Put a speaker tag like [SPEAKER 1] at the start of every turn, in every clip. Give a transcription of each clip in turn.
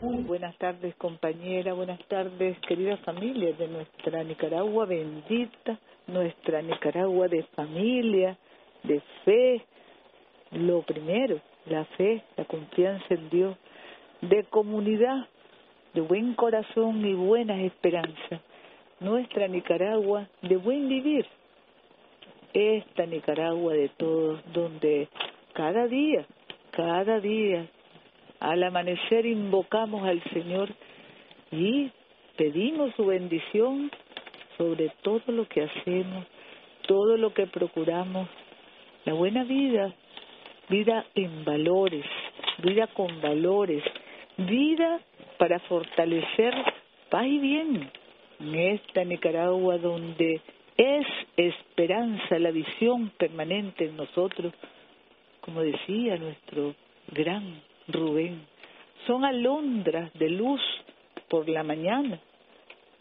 [SPEAKER 1] Buenas tardes, compañera, buenas tardes, queridas familias de nuestra Nicaragua bendita, nuestra Nicaragua de familia, de fe. Lo primero, la fe, la confianza en Dios, de comunidad, de buen corazón y buenas esperanzas. Nuestra Nicaragua de buen vivir. Esta Nicaragua de todos, donde cada día, cada día al amanecer invocamos al Señor y pedimos su bendición sobre todo lo que hacemos, todo lo que procuramos, la buena vida, vida en valores, vida con valores, vida para fortalecer paz y bien en esta Nicaragua donde es esperanza la visión permanente en nosotros, como decía nuestro gran Rubén. Son alondras de luz por la mañana,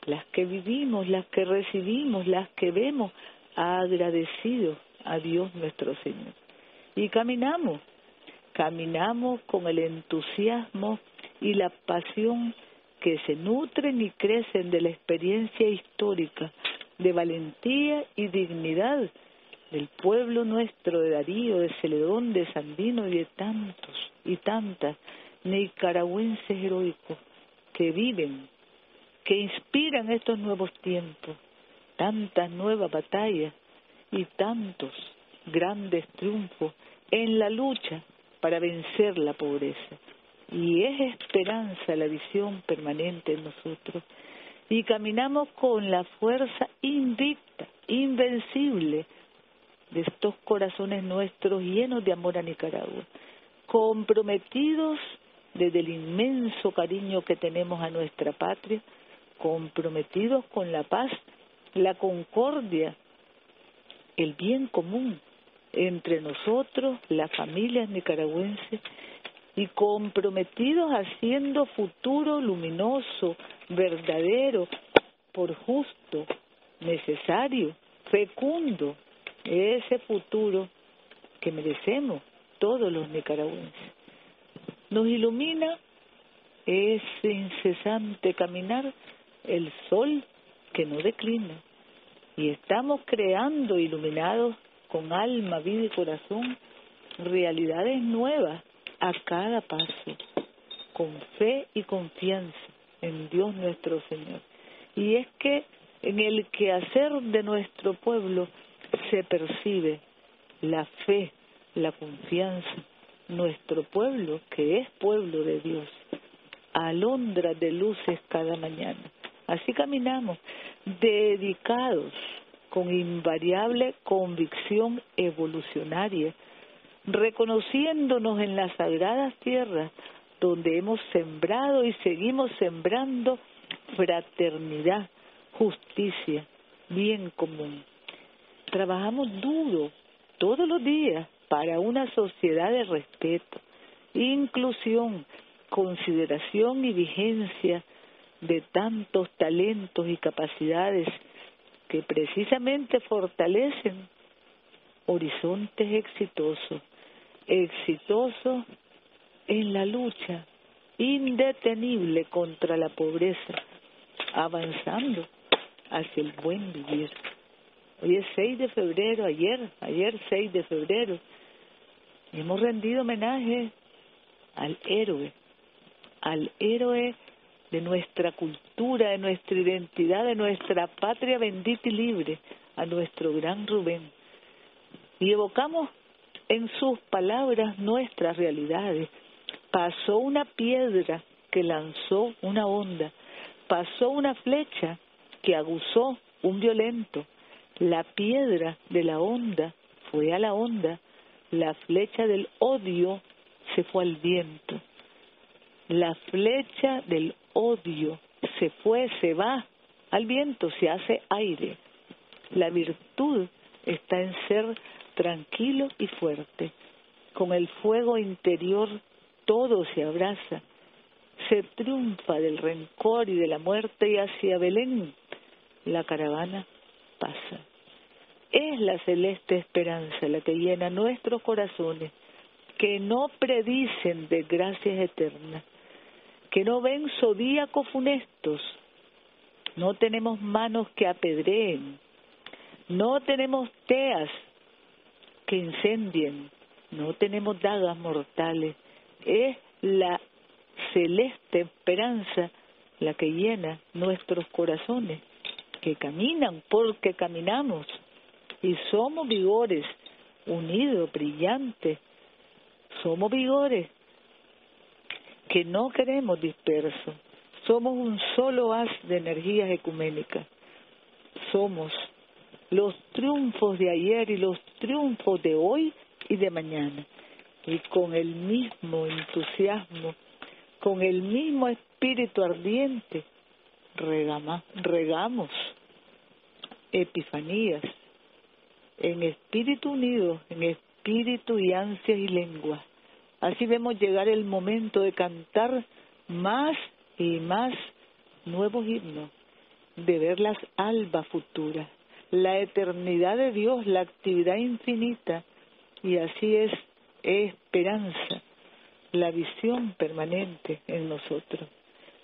[SPEAKER 1] las que vivimos, las que recibimos, las que vemos, agradecidos a Dios nuestro Señor. Y caminamos, caminamos con el entusiasmo y la pasión que se nutren y crecen de la experiencia histórica, de valentía y dignidad del pueblo nuestro, de Darío, de Celedón, de Sandino y de tantos y tantas nicaragüenses heroicos que viven, que inspiran estos nuevos tiempos, tantas nuevas batallas y tantos grandes triunfos en la lucha para vencer la pobreza. Y es esperanza la visión permanente en nosotros. Y caminamos con la fuerza invicta, invencible, de estos corazones nuestros llenos de amor a Nicaragua, comprometidos desde el inmenso cariño que tenemos a nuestra patria, comprometidos con la paz, la concordia, el bien común entre nosotros, las familias nicaragüenses, y comprometidos haciendo futuro luminoso, verdadero, por justo, necesario, fecundo, ese futuro que merecemos todos los nicaragüenses. Nos ilumina ese incesante caminar el sol que no declina y estamos creando iluminados con alma, vida y corazón realidades nuevas a cada paso, con fe y confianza en Dios nuestro Señor. Y es que en el quehacer de nuestro pueblo se percibe la fe, la confianza, nuestro pueblo, que es pueblo de Dios, alondra de luces cada mañana. Así caminamos, dedicados, con invariable convicción evolucionaria, reconociéndonos en las sagradas tierras donde hemos sembrado y seguimos sembrando fraternidad, justicia, bien común trabajamos duro todos los días para una sociedad de respeto, inclusión, consideración y vigencia de tantos talentos y capacidades que precisamente fortalecen horizontes exitosos, exitosos en la lucha indetenible contra la pobreza, avanzando hacia el buen vivir. Hoy es 6 de febrero, ayer, ayer 6 de febrero. hemos rendido homenaje al héroe, al héroe de nuestra cultura, de nuestra identidad, de nuestra patria bendita y libre, a nuestro gran Rubén. Y evocamos en sus palabras nuestras realidades. Pasó una piedra que lanzó una onda, pasó una flecha que aguzó un violento, la piedra de la onda fue a la onda, la flecha del odio se fue al viento. La flecha del odio se fue, se va al viento, se hace aire. La virtud está en ser tranquilo y fuerte. Con el fuego interior todo se abraza. Se triunfa del rencor y de la muerte y hacia Belén la caravana pasa. Es la celeste esperanza la que llena nuestros corazones, que no predicen desgracias eternas, que no ven zodíacos funestos, no tenemos manos que apedreen, no tenemos teas que incendien, no tenemos dagas mortales, es la celeste esperanza la que llena nuestros corazones, que caminan porque caminamos y somos vigores, unidos, brillantes, somos vigores que no queremos dispersos, somos un solo haz de energías ecuménicas, somos los triunfos de ayer y los triunfos de hoy y de mañana. Y con el mismo entusiasmo, con el mismo espíritu ardiente, regamos epifanías en espíritu unido, en espíritu y ansias y lengua. Así vemos llegar el momento de cantar más y más nuevos himnos, de ver las albas futuras, la eternidad de Dios, la actividad infinita, y así es esperanza, la visión permanente en nosotros.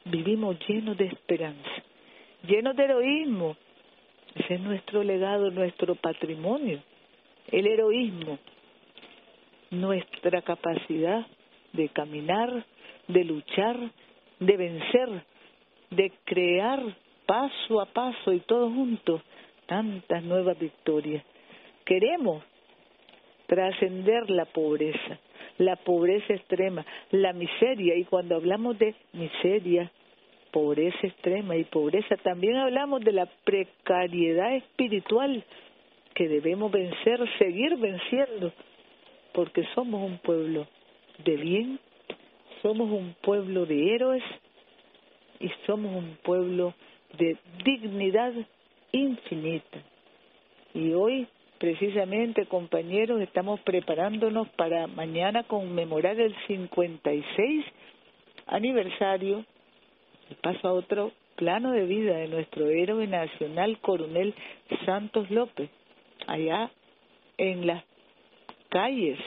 [SPEAKER 1] Vivimos llenos de esperanza, llenos de heroísmo. Ese es nuestro legado, nuestro patrimonio. El heroísmo, nuestra capacidad de caminar, de luchar, de vencer, de crear paso a paso y todos juntos tantas nuevas victorias. Queremos trascender la pobreza, la pobreza extrema, la miseria, y cuando hablamos de miseria, pobreza extrema y pobreza, también hablamos de la precariedad espiritual que debemos vencer, seguir venciendo, porque somos un pueblo de bien, somos un pueblo de héroes y somos un pueblo de dignidad infinita. Y hoy, precisamente, compañeros, estamos preparándonos para mañana conmemorar el 56 aniversario y paso a otro plano de vida de nuestro héroe nacional, coronel Santos López, allá en las calles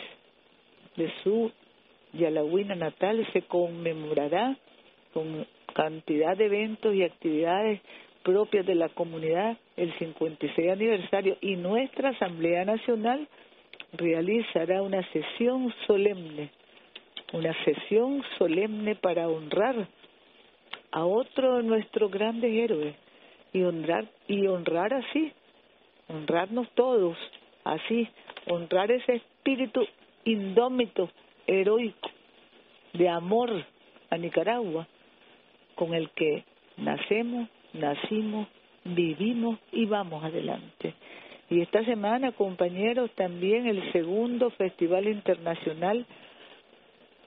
[SPEAKER 1] de su Yalahuina natal. Se conmemorará con cantidad de eventos y actividades propias de la comunidad el 56 aniversario. Y nuestra Asamblea Nacional realizará una sesión solemne, una sesión solemne para honrar a otro de nuestros grandes héroes y honrar y honrar así, honrarnos todos, así, honrar ese espíritu indómito, heroico, de amor a Nicaragua, con el que nacemos, nacimos, vivimos y vamos adelante. Y esta semana, compañeros, también el segundo Festival Internacional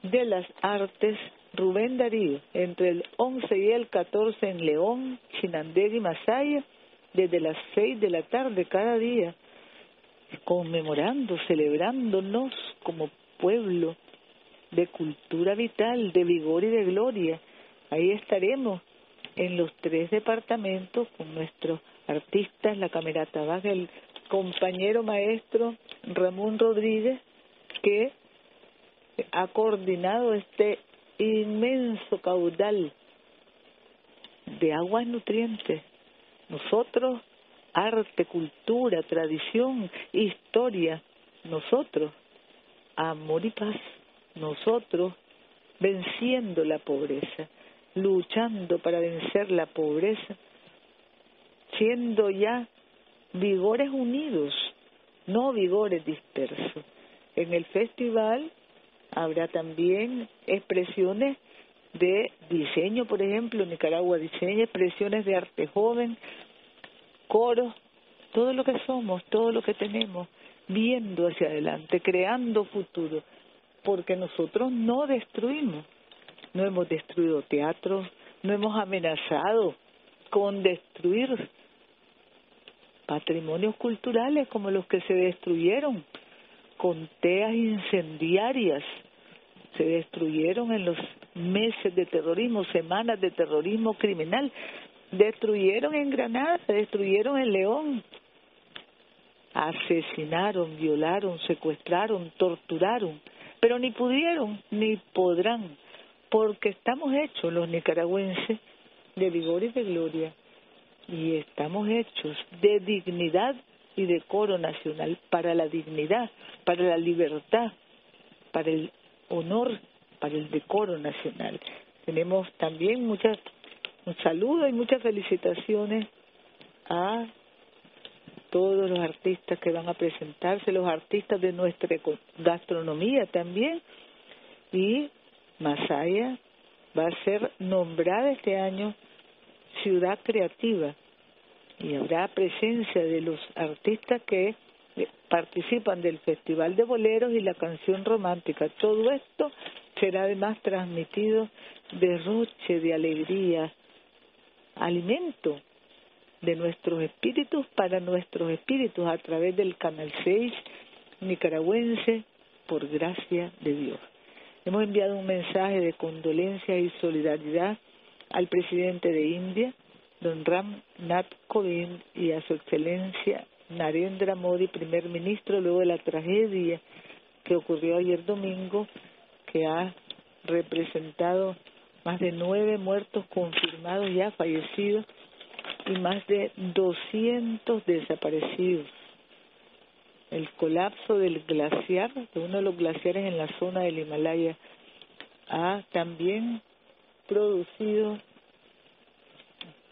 [SPEAKER 1] de las Artes Rubén Darío, entre el 11 y el 14 en León, Chinandega y Masaya, desde las 6 de la tarde cada día, conmemorando, celebrándonos como pueblo de cultura vital, de vigor y de gloria. Ahí estaremos en los tres departamentos con nuestros artistas, la Camerata Baja, el compañero maestro Ramón Rodríguez, que ha coordinado este inmenso caudal de aguas nutrientes. Nosotros, arte, cultura, tradición, historia, nosotros, amor y paz, nosotros, venciendo la pobreza luchando para vencer la pobreza, siendo ya vigores unidos, no vigores dispersos. En el festival habrá también expresiones de diseño, por ejemplo, Nicaragua diseña expresiones de arte joven, coros, todo lo que somos, todo lo que tenemos, viendo hacia adelante, creando futuro, porque nosotros no destruimos, no hemos destruido teatros, no hemos amenazado con destruir patrimonios culturales como los que se destruyeron con teas incendiarias, se destruyeron en los meses de terrorismo, semanas de terrorismo criminal, destruyeron en Granada, destruyeron en León, asesinaron, violaron, secuestraron, torturaron, pero ni pudieron ni podrán porque estamos hechos los nicaragüenses de vigor y de gloria y estamos hechos de dignidad y decoro nacional para la dignidad, para la libertad, para el honor, para el decoro nacional. Tenemos también muchas un saludo y muchas felicitaciones a todos los artistas que van a presentarse, los artistas de nuestra gastronomía también. Y Masaya va a ser nombrada este año ciudad creativa y habrá presencia de los artistas que participan del Festival de Boleros y la canción romántica. Todo esto será además transmitido de roche, de alegría, alimento de nuestros espíritus para nuestros espíritus a través del Canal 6 nicaragüense por gracia de Dios. Hemos enviado un mensaje de condolencia y solidaridad al presidente de India, don Ram Nath Kovind, y a su excelencia Narendra Modi, primer ministro, luego de la tragedia que ocurrió ayer domingo, que ha representado más de nueve muertos confirmados ya fallecidos y más de 200 desaparecidos. El colapso del glaciar, de uno de los glaciares en la zona del Himalaya, ha también producido,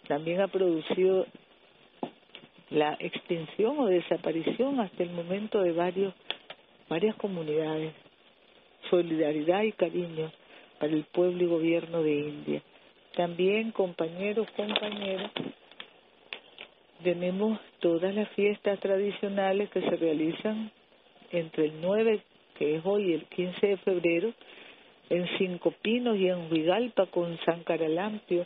[SPEAKER 1] también ha producido la extinción o desaparición hasta el momento de varios, varias comunidades. Solidaridad y cariño para el pueblo y gobierno de India. También, compañeros, compañeras, tenemos todas las fiestas tradicionales que se realizan entre el 9, que es hoy, el 15 de febrero, en Cinco Pinos y en Huigalpa con San Caralampio,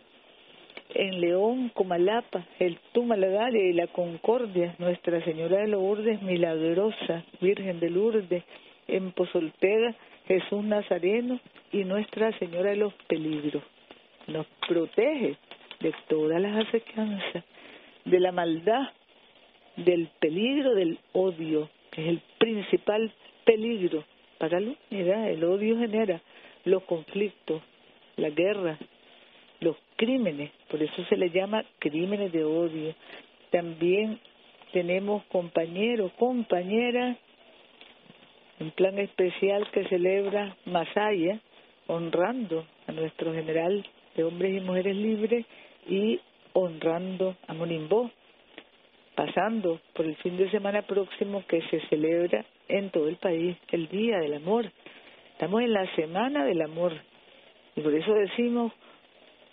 [SPEAKER 1] en León, Comalapa, el Tumalagaria y la Concordia, Nuestra Señora de Lourdes Milagrosa, Virgen de Lourdes, en Pozoltega, Jesús Nazareno y Nuestra Señora de los Peligros. Nos protege de todas las acechanzas de la maldad, del peligro del odio, que es el principal peligro para la humanidad. El odio genera los conflictos, la guerra, los crímenes, por eso se le llama crímenes de odio. También tenemos compañeros, compañeras, un plan especial que celebra Masaya, honrando a nuestro general de hombres y mujeres libres y honrando a Monimbó, pasando por el fin de semana próximo que se celebra en todo el país el Día del Amor. Estamos en la Semana del Amor y por eso decimos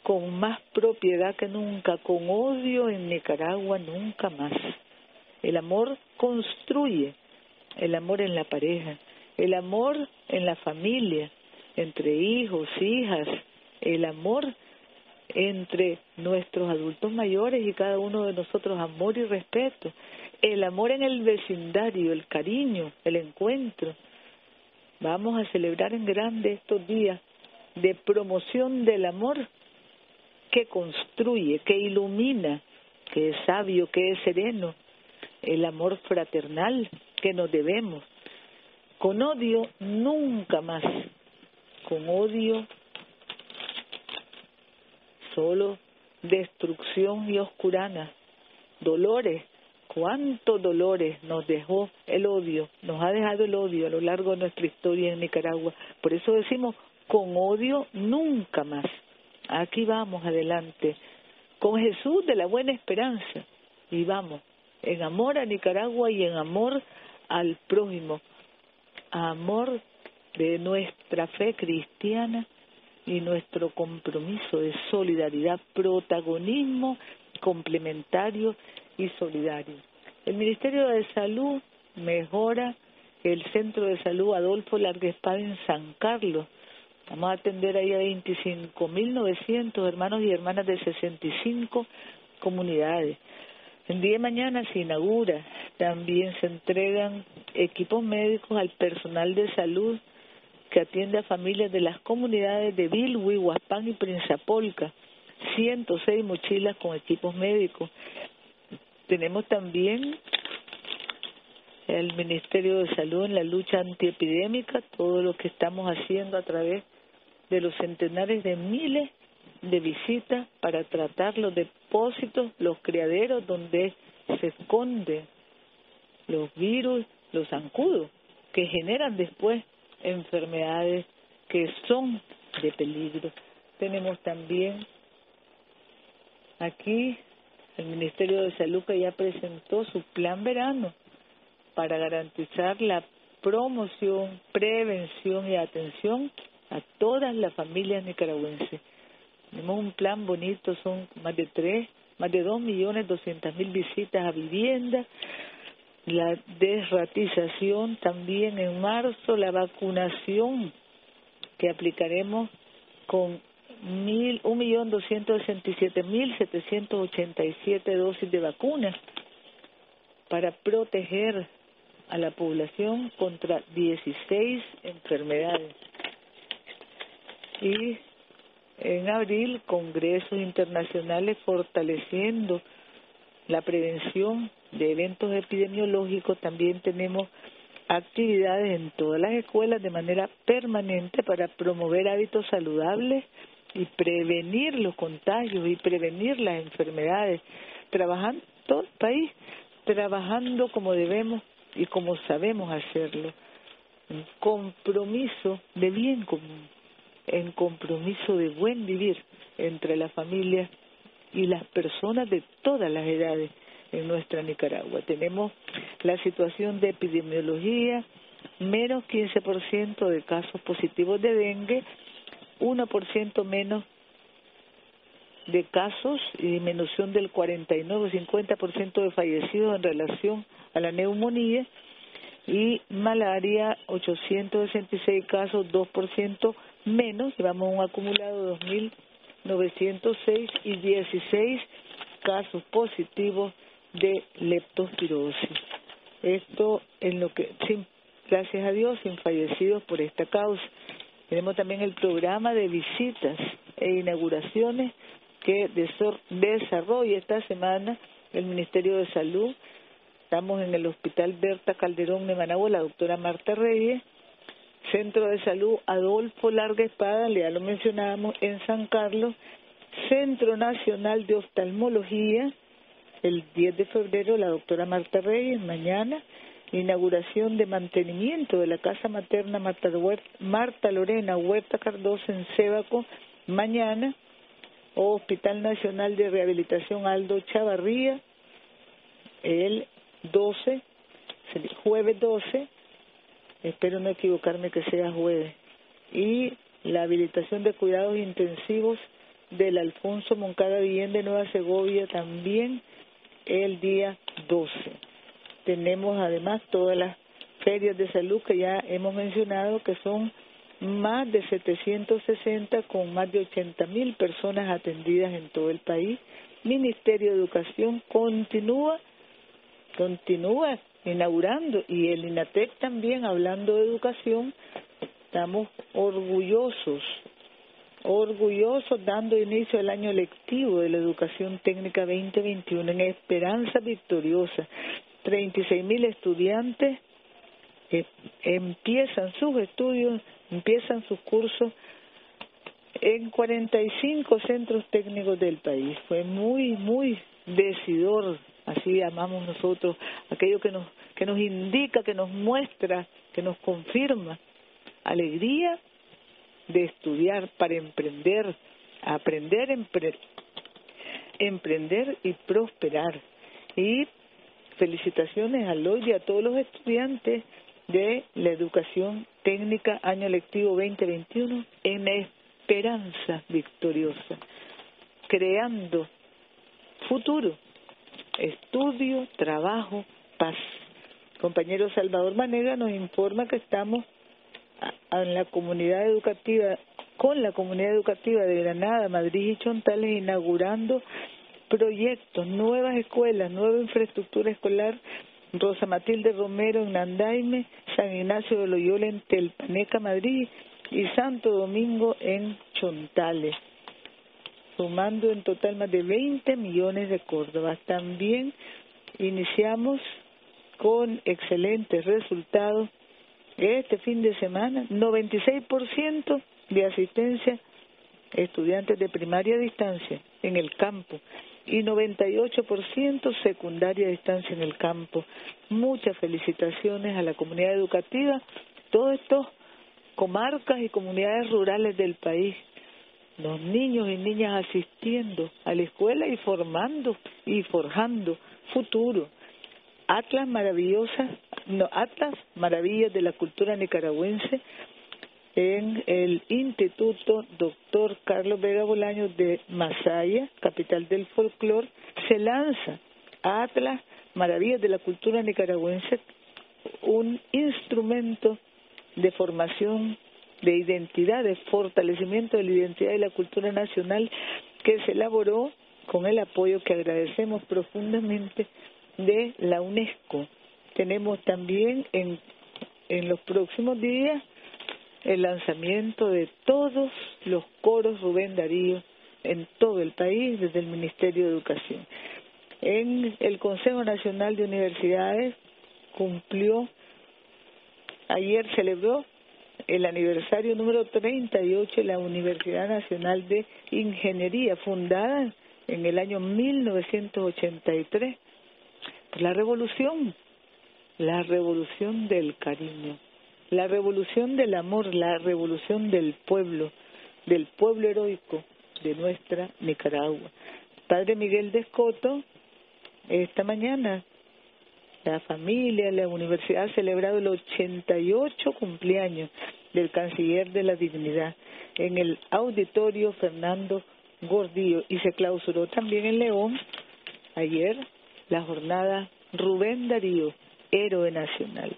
[SPEAKER 1] con más propiedad que nunca, con odio en Nicaragua nunca más. El amor construye, el amor en la pareja, el amor en la familia, entre hijos, hijas, el amor entre nuestros adultos mayores y cada uno de nosotros amor y respeto, el amor en el vecindario, el cariño, el encuentro. Vamos a celebrar en grande estos días de promoción del amor que construye, que ilumina, que es sabio, que es sereno, el amor fraternal que nos debemos. Con odio nunca más, con odio solo destrucción y oscurana, dolores, cuántos dolores nos dejó el odio, nos ha dejado el odio a lo largo de nuestra historia en Nicaragua. Por eso decimos, con odio nunca más. Aquí vamos adelante, con Jesús de la buena esperanza, y vamos, en amor a Nicaragua y en amor al prójimo, amor de nuestra fe cristiana y nuestro compromiso de solidaridad, protagonismo complementario y solidario. El Ministerio de Salud mejora el Centro de Salud Adolfo Larguespada en San Carlos. Vamos a atender ahí a 25.900 hermanos y hermanas de 65 comunidades. El día de mañana se inaugura, también se entregan equipos médicos al personal de salud que atiende a familias de las comunidades de Bilwi, Huaspán y Prinzapolca, 106 mochilas con equipos médicos. Tenemos también el Ministerio de Salud en la lucha antiepidémica, todo lo que estamos haciendo a través de los centenares de miles de visitas para tratar los depósitos, los criaderos donde se esconden los virus, los zancudos, que generan después enfermedades que son de peligro. Tenemos también aquí el Ministerio de Salud que ya presentó su plan verano para garantizar la promoción, prevención y atención a todas las familias nicaragüenses. Tenemos un plan bonito, son más de tres, más de dos millones doscientas mil visitas a viviendas, la desratización también en marzo, la vacunación que aplicaremos con mil, un millón doscientos sesenta y siete mil setecientos ochenta y siete dosis de vacunas para proteger a la población contra 16 enfermedades. Y en abril, congresos internacionales fortaleciendo la prevención de eventos epidemiológicos. También tenemos actividades en todas las escuelas de manera permanente para promover hábitos saludables y prevenir los contagios y prevenir las enfermedades, trabajando todo el país, trabajando como debemos y como sabemos hacerlo, en compromiso de bien común, en compromiso de buen vivir entre las familias y las personas de todas las edades en nuestra Nicaragua. Tenemos la situación de epidemiología, menos 15% de casos positivos de dengue, 1% menos de casos y disminución del 49-50% de fallecidos en relación a la neumonía y malaria 866 casos, 2% menos, llevamos un acumulado de 2.906 y 16 casos positivos de leptospirosis. Esto en lo que, sin, gracias a Dios, sin fallecidos por esta causa. Tenemos también el programa de visitas e inauguraciones que desarrolla esta semana el Ministerio de Salud. Estamos en el Hospital Berta Calderón de Managua, la doctora Marta Reyes, Centro de Salud Adolfo Larga Espada, ya lo mencionábamos, en San Carlos, Centro Nacional de Oftalmología, el 10 de febrero la doctora Marta Reyes, mañana, inauguración de mantenimiento de la Casa Materna Marta, Lorena Huerta Cardoso en Sébaco, mañana, Hospital Nacional de Rehabilitación Aldo Chavarría, el 12, jueves 12, espero no equivocarme que sea jueves, y la habilitación de cuidados intensivos del Alfonso Moncada Villén de Nueva Segovia también el día 12. Tenemos además todas las ferias de salud que ya hemos mencionado, que son más de 760 con más de 80 mil personas atendidas en todo el país. Ministerio de Educación continúa, continúa inaugurando y el INATEC también hablando de educación. Estamos orgullosos orgullosos dando inicio al año lectivo de la educación técnica 2021 en esperanza victoriosa. 36 mil estudiantes eh, empiezan sus estudios, empiezan sus cursos en 45 centros técnicos del país. Fue muy, muy decidor, así llamamos nosotros, aquello que nos, que nos indica, que nos muestra, que nos confirma alegría de estudiar para emprender, aprender, emprender y prosperar. Y felicitaciones a los y a todos los estudiantes de la educación técnica año lectivo 2021 en esperanza victoriosa, creando futuro, estudio, trabajo, paz. Compañero Salvador Manega nos informa que estamos en la comunidad educativa, con la comunidad educativa de Granada, Madrid y Chontales, inaugurando proyectos, nuevas escuelas, nueva infraestructura escolar, Rosa Matilde Romero en Nandaime, San Ignacio de Loyola en Telpaneca, Madrid y Santo Domingo en Chontales, sumando en total más de 20 millones de córdobas. También iniciamos con excelentes resultados este fin de semana, 96% de asistencia estudiantes de primaria a distancia en el campo y 98% secundaria a distancia en el campo. Muchas felicitaciones a la comunidad educativa, todos estos comarcas y comunidades rurales del país. Los niños y niñas asistiendo a la escuela y formando y forjando futuro. Atlas maravillosas, no, Atlas maravillas de la cultura nicaragüense en el Instituto Doctor Carlos Vega Bolaños de Masaya, capital del folclore, se lanza Atlas Maravillas de la Cultura Nicaragüense, un instrumento de formación de identidad, de fortalecimiento de la identidad y la cultura nacional que se elaboró con el apoyo que agradecemos profundamente de la UNESCO. Tenemos también en, en los próximos días el lanzamiento de todos los coros Rubén Darío en todo el país desde el Ministerio de Educación. En el Consejo Nacional de Universidades cumplió, ayer celebró el aniversario número 38 de la Universidad Nacional de Ingeniería, fundada en el año 1983 por la revolución, la revolución del cariño la revolución del amor, la revolución del pueblo, del pueblo heroico de nuestra Nicaragua. Padre Miguel de Escoto, esta mañana la familia, la universidad ha celebrado el 88 cumpleaños del canciller de la dignidad en el auditorio Fernando Gordillo y se clausuró también en León ayer la jornada Rubén Darío, héroe nacional.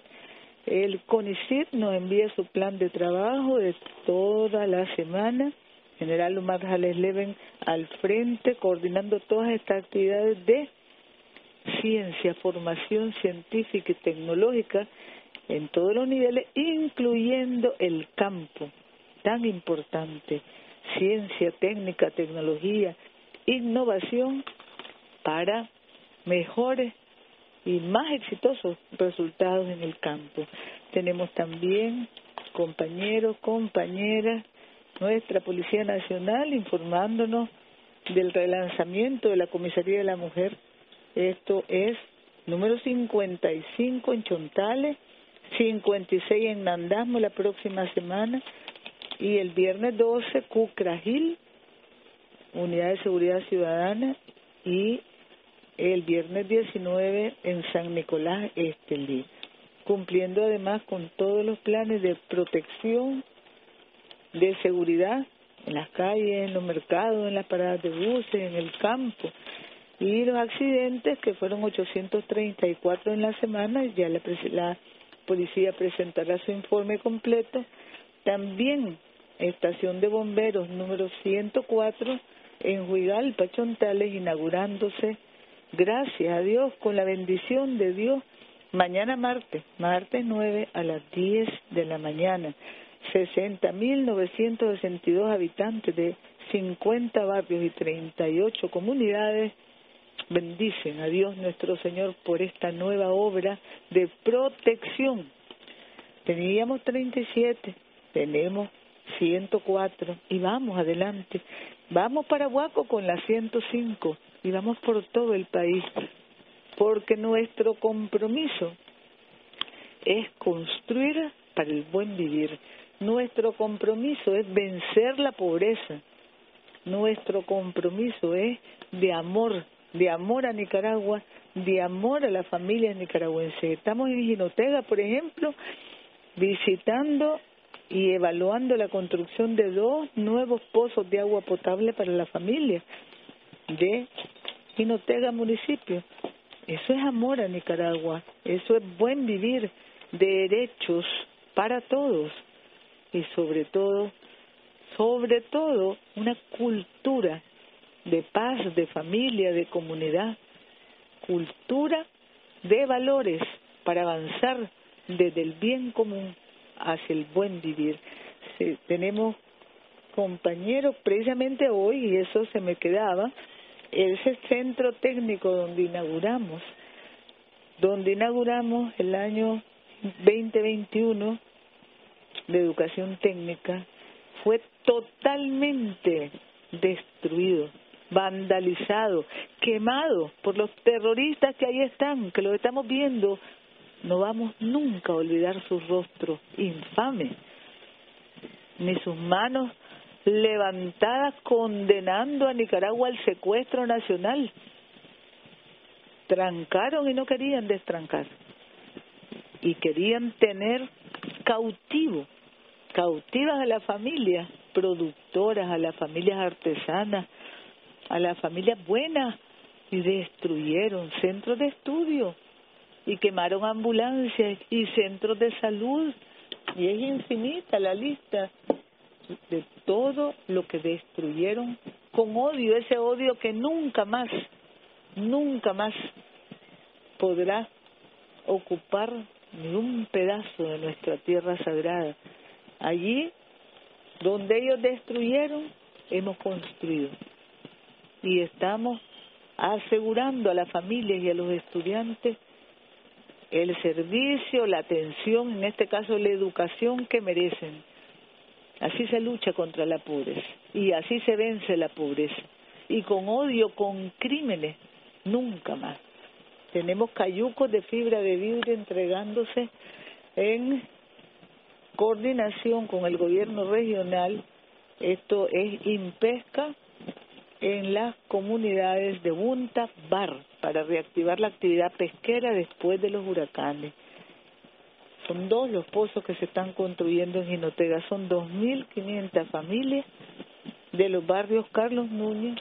[SPEAKER 1] El CONICIT nos envía su plan de trabajo de toda la semana. General Omar Jales Leven al frente, coordinando todas estas actividades de ciencia, formación científica y tecnológica en todos los niveles, incluyendo el campo tan importante, ciencia, técnica, tecnología, innovación para mejores y más exitosos resultados en el campo. Tenemos también compañeros, compañeras, nuestra Policía Nacional informándonos del relanzamiento de la Comisaría de la Mujer. Esto es número 55 en Chontales, 56 en Nandasmo la próxima semana. Y el viernes 12 Cucragil, Unidad de Seguridad Ciudadana. Y el viernes 19 en San Nicolás Estelí, cumpliendo además con todos los planes de protección, de seguridad en las calles, en los mercados, en las paradas de buses, en el campo. Y los accidentes, que fueron 834 en la semana, ya la, la policía presentará su informe completo. También estación de bomberos número 104 en Huigalpa, Chontales, inaugurándose gracias a Dios, con la bendición de Dios, mañana martes, martes 9 a las 10 de la mañana, 60.962 habitantes de 50 barrios y 38 comunidades bendicen a Dios nuestro Señor por esta nueva obra de protección. Teníamos 37, tenemos 104 y vamos adelante. Vamos para Huaco con la 105 y vamos por todo el país, porque nuestro compromiso es construir para el buen vivir. Nuestro compromiso es vencer la pobreza. Nuestro compromiso es de amor, de amor a Nicaragua, de amor a las familias nicaragüenses. Estamos en Ginotega, por ejemplo, visitando y evaluando la construcción de dos nuevos pozos de agua potable para la familia de Jinotega municipio. Eso es amor a Nicaragua, eso es buen vivir, derechos para todos y sobre todo, sobre todo una cultura de paz, de familia, de comunidad, cultura de valores para avanzar desde el bien común hacia el buen vivir. tenemos compañeros precisamente hoy, y eso se me quedaba, ese centro técnico donde inauguramos, donde inauguramos el año 2021 de educación técnica, fue totalmente destruido, vandalizado, quemado por los terroristas que ahí están, que lo estamos viendo. No vamos nunca a olvidar su rostro infame, ni sus manos levantadas condenando a Nicaragua al secuestro nacional. Trancaron y no querían destrancar. Y querían tener cautivo, cautivas a las familias productoras, a las familias artesanas, a las familias buenas, y destruyeron centros de estudio, y quemaron ambulancias y centros de salud, y es infinita la lista de todo lo que destruyeron con odio, ese odio que nunca más, nunca más podrá ocupar ni un pedazo de nuestra tierra sagrada. Allí donde ellos destruyeron, hemos construido. Y estamos asegurando a las familias y a los estudiantes el servicio, la atención, en este caso la educación que merecen. Así se lucha contra la pobreza y así se vence la pobreza. Y con odio, con crímenes, nunca más. Tenemos cayucos de fibra de vidrio entregándose en coordinación con el gobierno regional. Esto es Impesca en las comunidades de Bunta Bar para reactivar la actividad pesquera después de los huracanes. Son dos los pozos que se están construyendo en Jinotega. Son 2.500 familias de los barrios Carlos Núñez,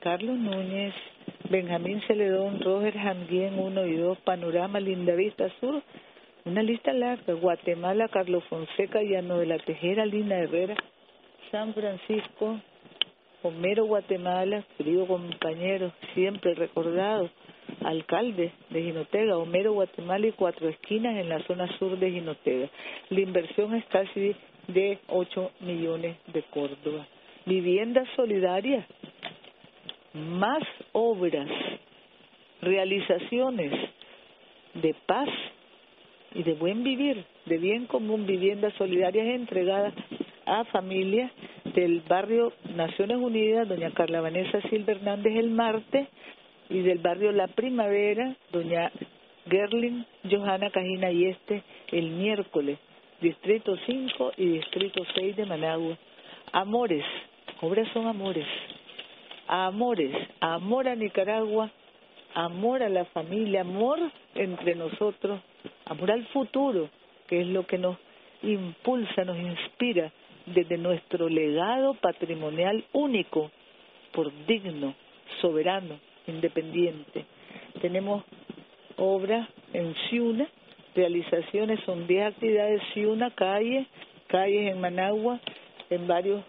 [SPEAKER 1] Carlos Núñez, Benjamín Celedón, Roger Janguien 1 y 2, Panorama Lindavista Sur, una lista larga, Guatemala, Carlos Fonseca, Llano de la Tejera, Lina Herrera, San Francisco, Homero Guatemala, querido compañero, siempre recordado, alcalde de Jinotega, Homero Guatemala y Cuatro Esquinas en la zona sur de Jinotega. La inversión es casi de 8 millones de Córdoba. Vivienda solidaria, más obras, realizaciones de paz y de buen vivir, de bien común, viviendas solidarias entregadas a familias del barrio Naciones Unidas, doña Carla Vanessa Silva Hernández el martes, y del barrio La Primavera, doña Gerlin Johanna Cajina y este el miércoles, Distrito 5 y Distrito 6 de Managua. Amores, obras son amores, amores, amor a Nicaragua, amor a la familia, amor entre nosotros, amor al futuro, que es lo que nos impulsa, nos inspira desde nuestro legado patrimonial único, por digno, soberano, independiente. Tenemos obras en Ciuna, realizaciones son 10 actividades Ciuna, calles, calles en Managua, en varios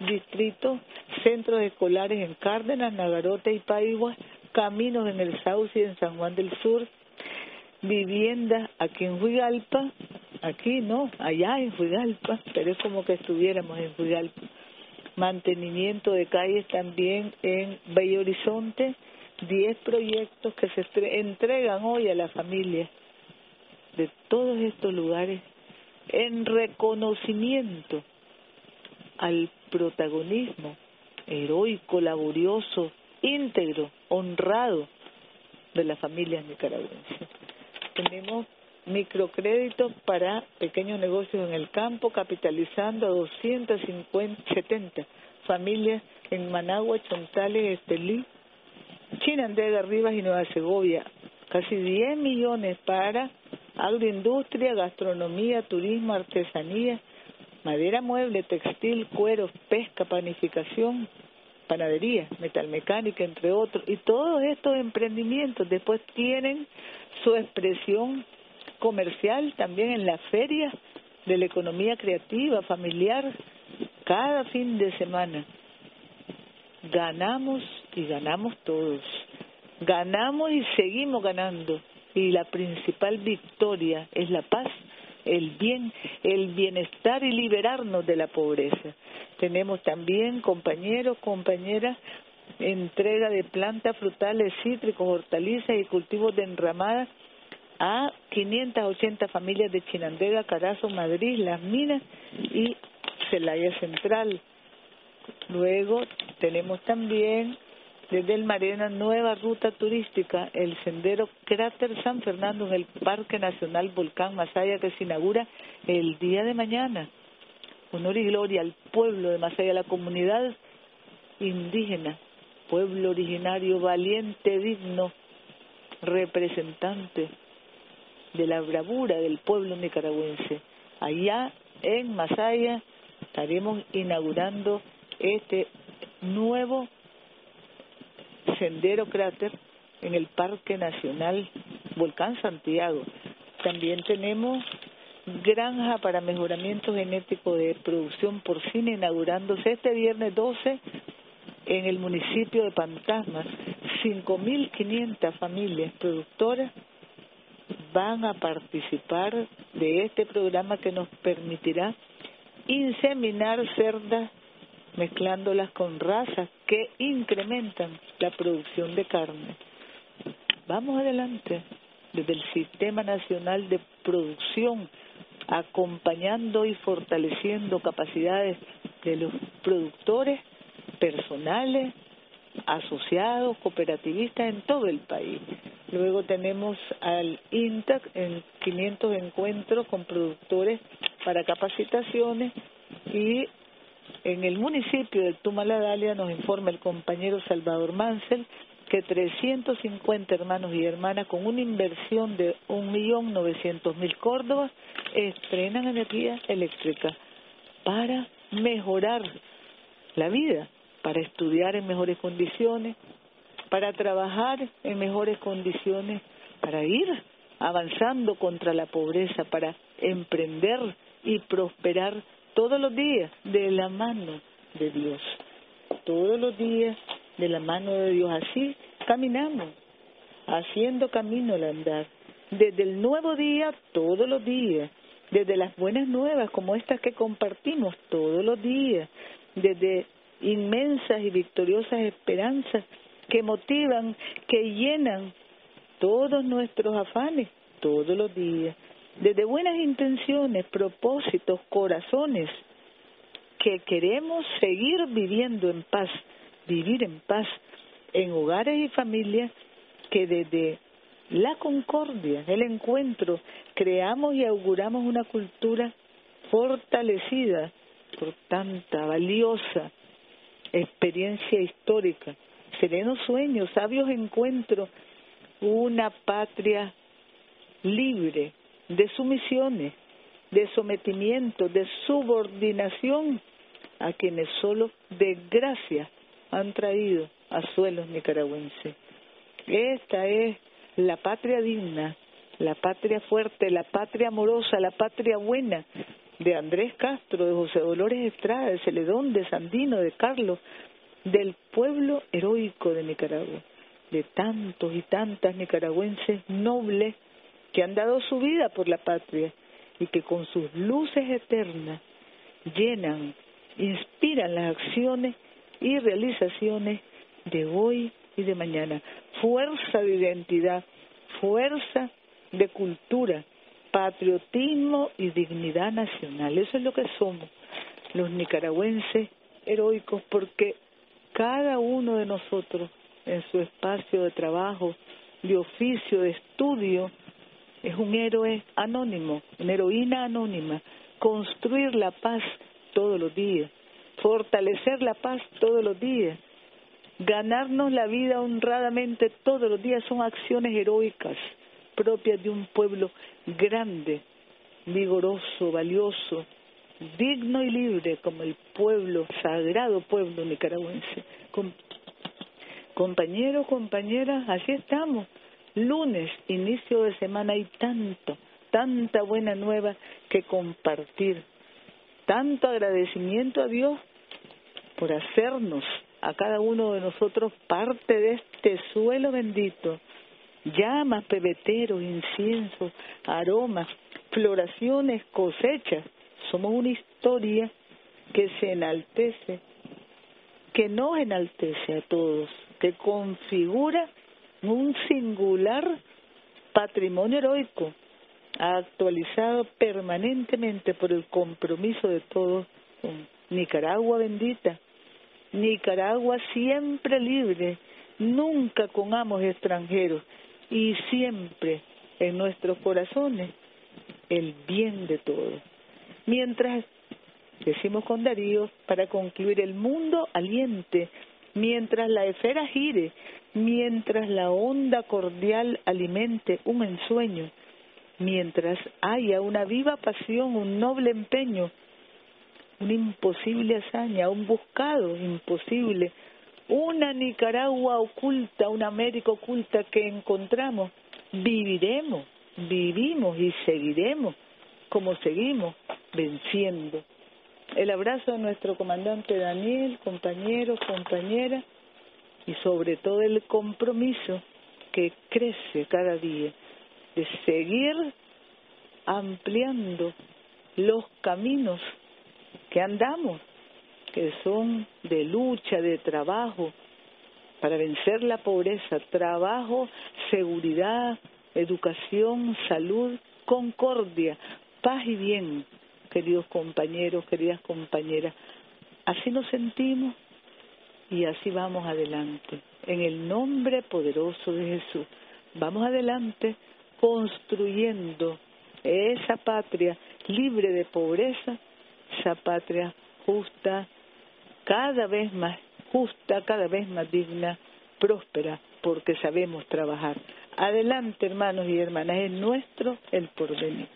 [SPEAKER 1] distritos, centros escolares en Cárdenas, Nagarote y Paigua, caminos en el Sauce y en San Juan del Sur, viviendas aquí en Huigalpa, aquí no, allá en Huigalpa, pero es como que estuviéramos en Huigalpa. Mantenimiento de calles también en Bello Horizonte, 10 proyectos que se entregan hoy a la familia de todos estos lugares en reconocimiento al protagonismo heroico, laborioso, íntegro, honrado de las familias nicaragüenses. Tenemos microcréditos para pequeños negocios en el campo, capitalizando a 270 familias en Managua, Chontales, Estelí, Chinandega, Rivas y Nueva Segovia. Casi 10 millones para agroindustria, gastronomía, turismo, artesanía, madera, mueble, textil, cuero, pesca, panificación, panadería, metalmecánica, entre otros. Y todos estos emprendimientos después tienen su expresión comercial también en la feria de la economía creativa, familiar, cada fin de semana. Ganamos y ganamos todos. Ganamos y seguimos ganando. Y la principal victoria es la paz el bien, el bienestar y liberarnos de la pobreza. Tenemos también, compañeros, compañeras, entrega de plantas frutales, cítricos, hortalizas y cultivos de enramadas a 580 familias de Chinandega, Carazo, Madrid, Las Minas y Celaya Central. Luego tenemos también desde el Marena nueva ruta turística, el sendero Cráter San Fernando en el Parque Nacional Volcán Masaya que se inaugura el día de mañana. Honor y gloria al pueblo de Masaya, la comunidad indígena, pueblo originario valiente, digno, representante de la bravura del pueblo nicaragüense. Allá en Masaya estaremos inaugurando este nuevo sendero cráter en el Parque Nacional Volcán Santiago. También tenemos granja para mejoramiento genético de producción porcina inaugurándose este viernes 12 en el municipio de Pantasmas. 5.500 familias productoras van a participar de este programa que nos permitirá inseminar cerdas mezclándolas con razas que incrementan la producción de carne. Vamos adelante desde el Sistema Nacional de Producción, acompañando y fortaleciendo capacidades de los productores personales, asociados, cooperativistas en todo el país. Luego tenemos al INTAC en 500 encuentros con productores para capacitaciones y en el municipio de Tumaladalia nos informa el compañero Salvador Mansell que 350 hermanos y hermanas con una inversión de 1.900.000 córdobas estrenan energía eléctrica para mejorar la vida, para estudiar en mejores condiciones, para trabajar en mejores condiciones, para ir avanzando contra la pobreza, para emprender y prosperar todos los días de la mano de Dios. Todos los días de la mano de Dios. Así caminamos, haciendo camino al andar. Desde el nuevo día, todos los días. Desde las buenas nuevas como estas que compartimos todos los días. Desde inmensas y victoriosas esperanzas que motivan, que llenan todos nuestros afanes todos los días desde buenas intenciones, propósitos, corazones, que queremos seguir viviendo en paz, vivir en paz en hogares y familias, que desde la concordia, el encuentro, creamos y auguramos una cultura fortalecida por tanta valiosa experiencia histórica, serenos sueños, sabios encuentros, una patria libre, de sumisiones, de sometimiento, de subordinación a quienes solo de gracia han traído a suelos nicaragüenses. Esta es la patria digna, la patria fuerte, la patria amorosa, la patria buena de Andrés Castro, de José Dolores Estrada, de Celedón, de Sandino, de Carlos, del pueblo heroico de Nicaragua, de tantos y tantas nicaragüenses nobles que han dado su vida por la patria y que con sus luces eternas llenan, inspiran las acciones y realizaciones de hoy y de mañana. Fuerza de identidad, fuerza de cultura, patriotismo y dignidad nacional. Eso es lo que somos los nicaragüenses heroicos porque cada uno de nosotros en su espacio de trabajo, de oficio, de estudio, es un héroe anónimo, una heroína anónima. Construir la paz todos los días, fortalecer la paz todos los días, ganarnos la vida honradamente todos los días son acciones heroicas propias de un pueblo grande, vigoroso, valioso, digno y libre como el pueblo, sagrado pueblo nicaragüense. compañeros, compañeras, así estamos lunes, inicio de semana, hay tanto, tanta buena nueva que compartir. Tanto agradecimiento a Dios por hacernos a cada uno de nosotros parte de este suelo bendito. Llamas, pebeteros, incienso, aromas, floraciones, cosechas. Somos una historia que se enaltece, que nos enaltece a todos, que configura un singular patrimonio heroico, actualizado permanentemente por el compromiso de todos con Nicaragua bendita, Nicaragua siempre libre, nunca con amos extranjeros y siempre en nuestros corazones el bien de todos. Mientras, decimos con Darío, para concluir el mundo aliente, mientras la esfera gire, mientras la onda cordial alimente un ensueño, mientras haya una viva pasión, un noble empeño, una imposible hazaña, un buscado imposible, una Nicaragua oculta, una América oculta que encontramos, viviremos, vivimos y seguiremos como seguimos venciendo. El abrazo a nuestro comandante Daniel, compañeros, compañeras, y sobre todo el compromiso que crece cada día de seguir ampliando los caminos que andamos, que son de lucha, de trabajo, para vencer la pobreza, trabajo, seguridad, educación, salud, concordia, paz y bien, queridos compañeros, queridas compañeras. Así nos sentimos y así vamos adelante. En el nombre poderoso de Jesús, vamos adelante construyendo esa patria libre de pobreza, esa patria justa, cada vez más justa, cada vez más digna, próspera, porque sabemos trabajar. Adelante, hermanos y hermanas, es nuestro el porvenir.